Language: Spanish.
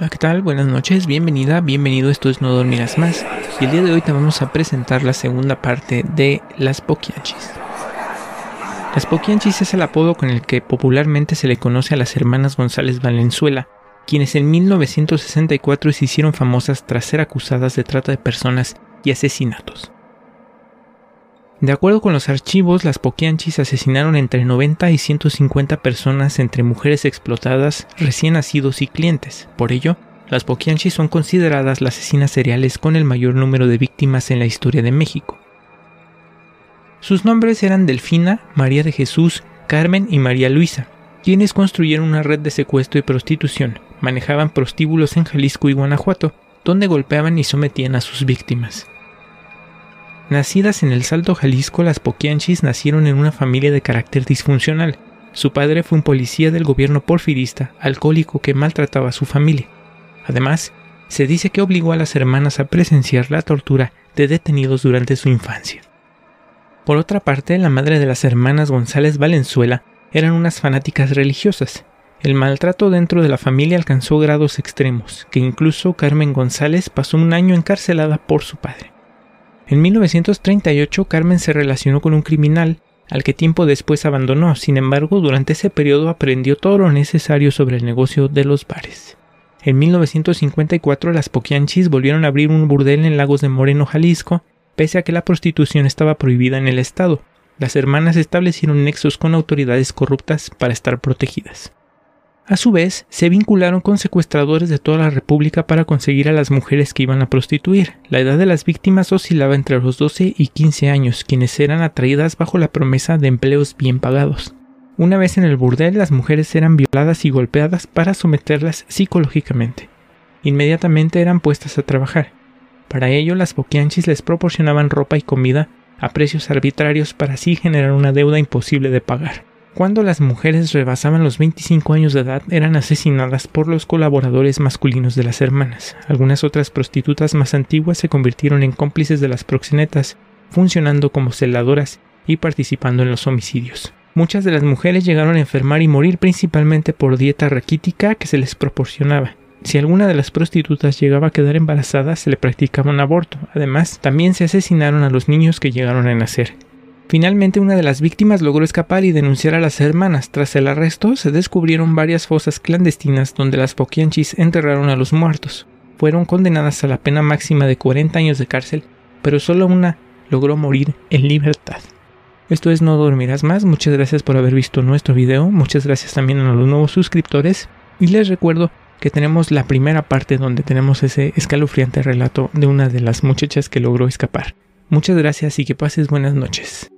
Hola, ¿qué tal? Buenas noches, bienvenida, bienvenido, esto es No Dormirás Más. Y el día de hoy te vamos a presentar la segunda parte de Las Poquianchis. Las Poquianchis es el apodo con el que popularmente se le conoce a las hermanas González Valenzuela, quienes en 1964 se hicieron famosas tras ser acusadas de trata de personas y asesinatos. De acuerdo con los archivos, las Poquianchis asesinaron entre 90 y 150 personas entre mujeres explotadas, recién nacidos y clientes. Por ello, las Poquianchis son consideradas las asesinas seriales con el mayor número de víctimas en la historia de México. Sus nombres eran Delfina, María de Jesús, Carmen y María Luisa, quienes construyeron una red de secuestro y prostitución, manejaban prostíbulos en Jalisco y Guanajuato, donde golpeaban y sometían a sus víctimas. Nacidas en el Salto Jalisco, las Poquianchis nacieron en una familia de carácter disfuncional. Su padre fue un policía del gobierno porfirista, alcohólico que maltrataba a su familia. Además, se dice que obligó a las hermanas a presenciar la tortura de detenidos durante su infancia. Por otra parte, la madre de las hermanas González Valenzuela eran unas fanáticas religiosas. El maltrato dentro de la familia alcanzó grados extremos, que incluso Carmen González pasó un año encarcelada por su padre. En 1938 Carmen se relacionó con un criminal, al que tiempo después abandonó, sin embargo durante ese periodo aprendió todo lo necesario sobre el negocio de los bares. En 1954 las Poquianchis volvieron a abrir un burdel en Lagos de Moreno, Jalisco, pese a que la prostitución estaba prohibida en el estado. Las hermanas establecieron nexos con autoridades corruptas para estar protegidas. A su vez, se vincularon con secuestradores de toda la República para conseguir a las mujeres que iban a prostituir. La edad de las víctimas oscilaba entre los 12 y 15 años, quienes eran atraídas bajo la promesa de empleos bien pagados. Una vez en el burdel, las mujeres eran violadas y golpeadas para someterlas psicológicamente. Inmediatamente eran puestas a trabajar. Para ello, las boquianchis les proporcionaban ropa y comida a precios arbitrarios para así generar una deuda imposible de pagar. Cuando las mujeres rebasaban los 25 años de edad eran asesinadas por los colaboradores masculinos de las hermanas. Algunas otras prostitutas más antiguas se convirtieron en cómplices de las proxenetas, funcionando como celadoras y participando en los homicidios. Muchas de las mujeres llegaron a enfermar y morir principalmente por dieta raquítica que se les proporcionaba. Si alguna de las prostitutas llegaba a quedar embarazada, se le practicaba un aborto. Además, también se asesinaron a los niños que llegaron a nacer. Finalmente una de las víctimas logró escapar y denunciar a las hermanas. Tras el arresto se descubrieron varias fosas clandestinas donde las Poquianchis enterraron a los muertos. Fueron condenadas a la pena máxima de 40 años de cárcel, pero solo una logró morir en libertad. Esto es No Dormirás Más, muchas gracias por haber visto nuestro video, muchas gracias también a los nuevos suscriptores y les recuerdo que tenemos la primera parte donde tenemos ese escalofriante relato de una de las muchachas que logró escapar. Muchas gracias y que pases buenas noches.